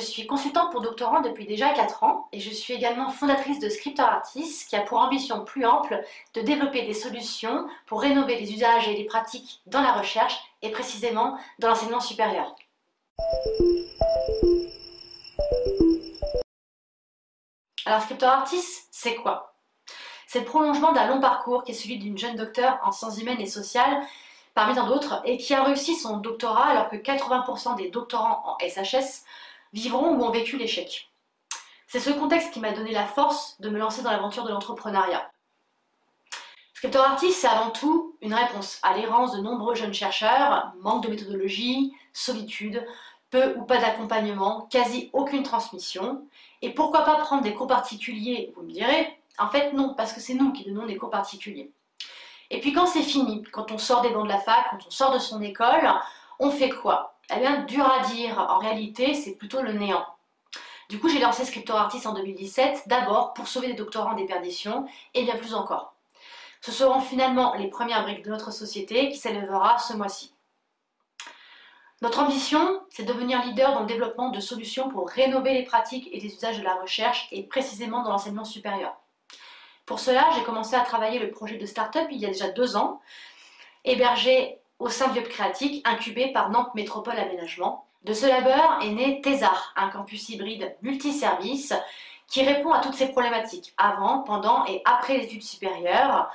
suis consultante pour doctorants depuis déjà 4 ans et je suis également fondatrice de Scriptor Artist qui a pour ambition plus ample de développer des solutions pour rénover les usages et les pratiques dans la recherche et précisément dans l'enseignement supérieur. Alors Scriptor Artist, c'est quoi? C'est le prolongement d'un long parcours qui est celui d'une jeune docteure en sciences humaines et sociales parmi tant d'autres, et qui a réussi son doctorat alors que 80% des doctorants en SHS vivront ou ont vécu l'échec. C'est ce contexte qui m'a donné la force de me lancer dans l'aventure de l'entrepreneuriat. Scriptor Artist, c'est avant tout une réponse à l'errance de nombreux jeunes chercheurs, manque de méthodologie, solitude, peu ou pas d'accompagnement, quasi aucune transmission. Et pourquoi pas prendre des cours particuliers, vous me direz? En fait non, parce que c'est nous qui donnons des cours particuliers. Et puis quand c'est fini, quand on sort des bancs de la fac, quand on sort de son école, on fait quoi? Eh bien, dur à dire. En réalité, c'est plutôt le néant. Du coup, j'ai lancé Scriptor Artist en 2017, d'abord pour sauver des doctorants des perditions, et bien plus encore. Ce seront finalement les premières briques de notre société qui s'élèvera ce mois-ci. Notre ambition, c'est de devenir leader dans le développement de solutions pour rénover les pratiques et les usages de la recherche, et précisément dans l'enseignement supérieur. Pour cela, j'ai commencé à travailler le projet de start-up il y a déjà deux ans, hébergé au sein du Hub incubé par Nantes Métropole Aménagement. De ce labeur est né Thésar, un campus hybride multiservice qui répond à toutes ces problématiques, avant, pendant et après les études supérieures,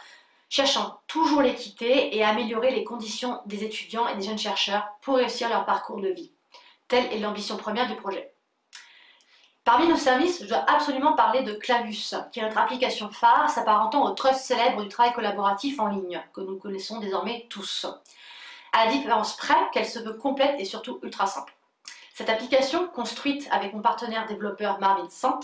cherchant toujours l'équité et améliorer les conditions des étudiants et des jeunes chercheurs pour réussir leur parcours de vie. Telle est l'ambition première du projet. Parmi nos services, je dois absolument parler de Clavus, qui est notre application phare s'apparentant au trust célèbre du travail collaboratif en ligne, que nous connaissons désormais tous. À la différence près qu'elle se veut complète et surtout ultra simple. Cette application, construite avec mon partenaire développeur Marvin Sant,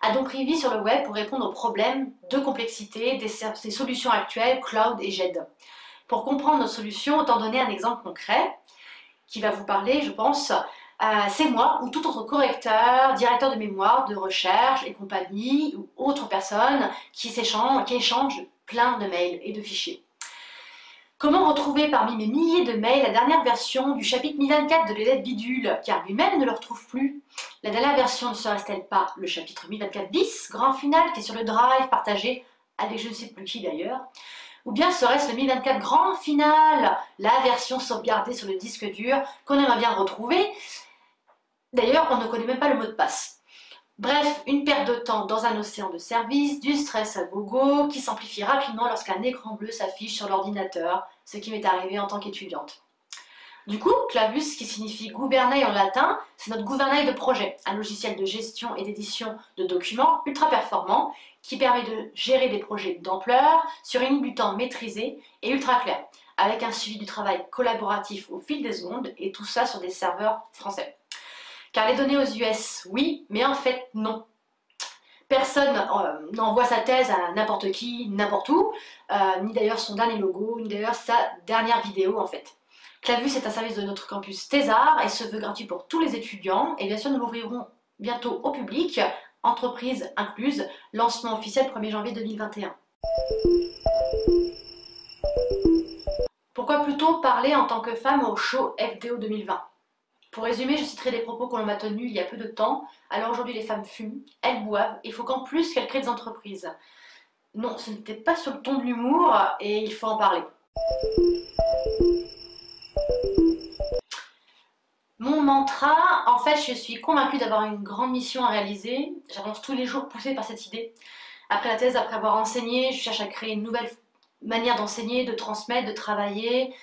a donc pris vie sur le web pour répondre aux problèmes de complexité des, des solutions actuelles cloud et GED. Pour comprendre nos solutions, autant donner un exemple concret qui va vous parler, je pense, euh, c'est moi ou tout autre correcteur, directeur de mémoire, de recherche et compagnie ou autre personne qui, qui échange plein de mails et de fichiers. Comment retrouver parmi mes milliers de mails la dernière version du chapitre 1024 de l'élève bidule, car lui-même ne le retrouve plus? La dernière version ne serait-elle pas le chapitre 1024 bis, grand final, qui est sur le drive partagé avec je ne sais plus qui d'ailleurs? Ou bien serait-ce le 1024 grand final, la version sauvegardée sur le disque dur qu'on aimerait bien retrouver? D'ailleurs, on ne connaît même pas le mot de passe. Bref, une perte de temps dans un océan de services, du stress à gogo, qui s'amplifie rapidement lorsqu'un écran bleu s'affiche sur l'ordinateur, ce qui m'est arrivé en tant qu'étudiante. Du coup, Clavus, qui signifie gouvernail en latin, c'est notre gouvernail de projet, un logiciel de gestion et d'édition de documents ultra performant qui permet de gérer des projets d'ampleur sur une du temps maîtrisée et ultra clair, avec un suivi du travail collaboratif au fil des secondes et tout ça sur des serveurs français. Car les données aux US, oui, mais en fait, non. Personne euh, n'envoie sa thèse à n'importe qui, n'importe où, euh, ni d'ailleurs son dernier logo, ni d'ailleurs sa dernière vidéo en fait. Clavus est un service de notre campus Thésar et se veut gratuit pour tous les étudiants et bien sûr nous l'ouvrirons bientôt au public, entreprise incluse, lancement officiel 1er janvier 2021. Pourquoi plutôt parler en tant que femme au show FDO 2020 pour résumer, je citerai des propos que l'on m'a tenus il y a peu de temps. Alors aujourd'hui, les femmes fument, elles boivent, il faut qu'en plus qu'elles créent des entreprises. Non, ce n'était pas sur le ton de l'humour et il faut en parler. Mon mantra, en fait, je suis convaincue d'avoir une grande mission à réaliser. J'avance tous les jours poussée par cette idée. Après la thèse, après avoir enseigné, je cherche à créer une nouvelle manière d'enseigner, de transmettre, de travailler,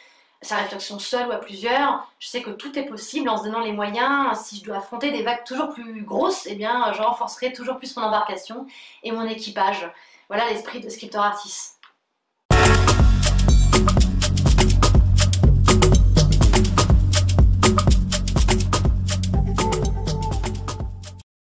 sa réflexion seule ou à plusieurs, je sais que tout est possible en se donnant les moyens. Si je dois affronter des vagues toujours plus grosses, eh bien, je renforcerai toujours plus mon embarcation et mon équipage. Voilà l'esprit de Scriptor Artis.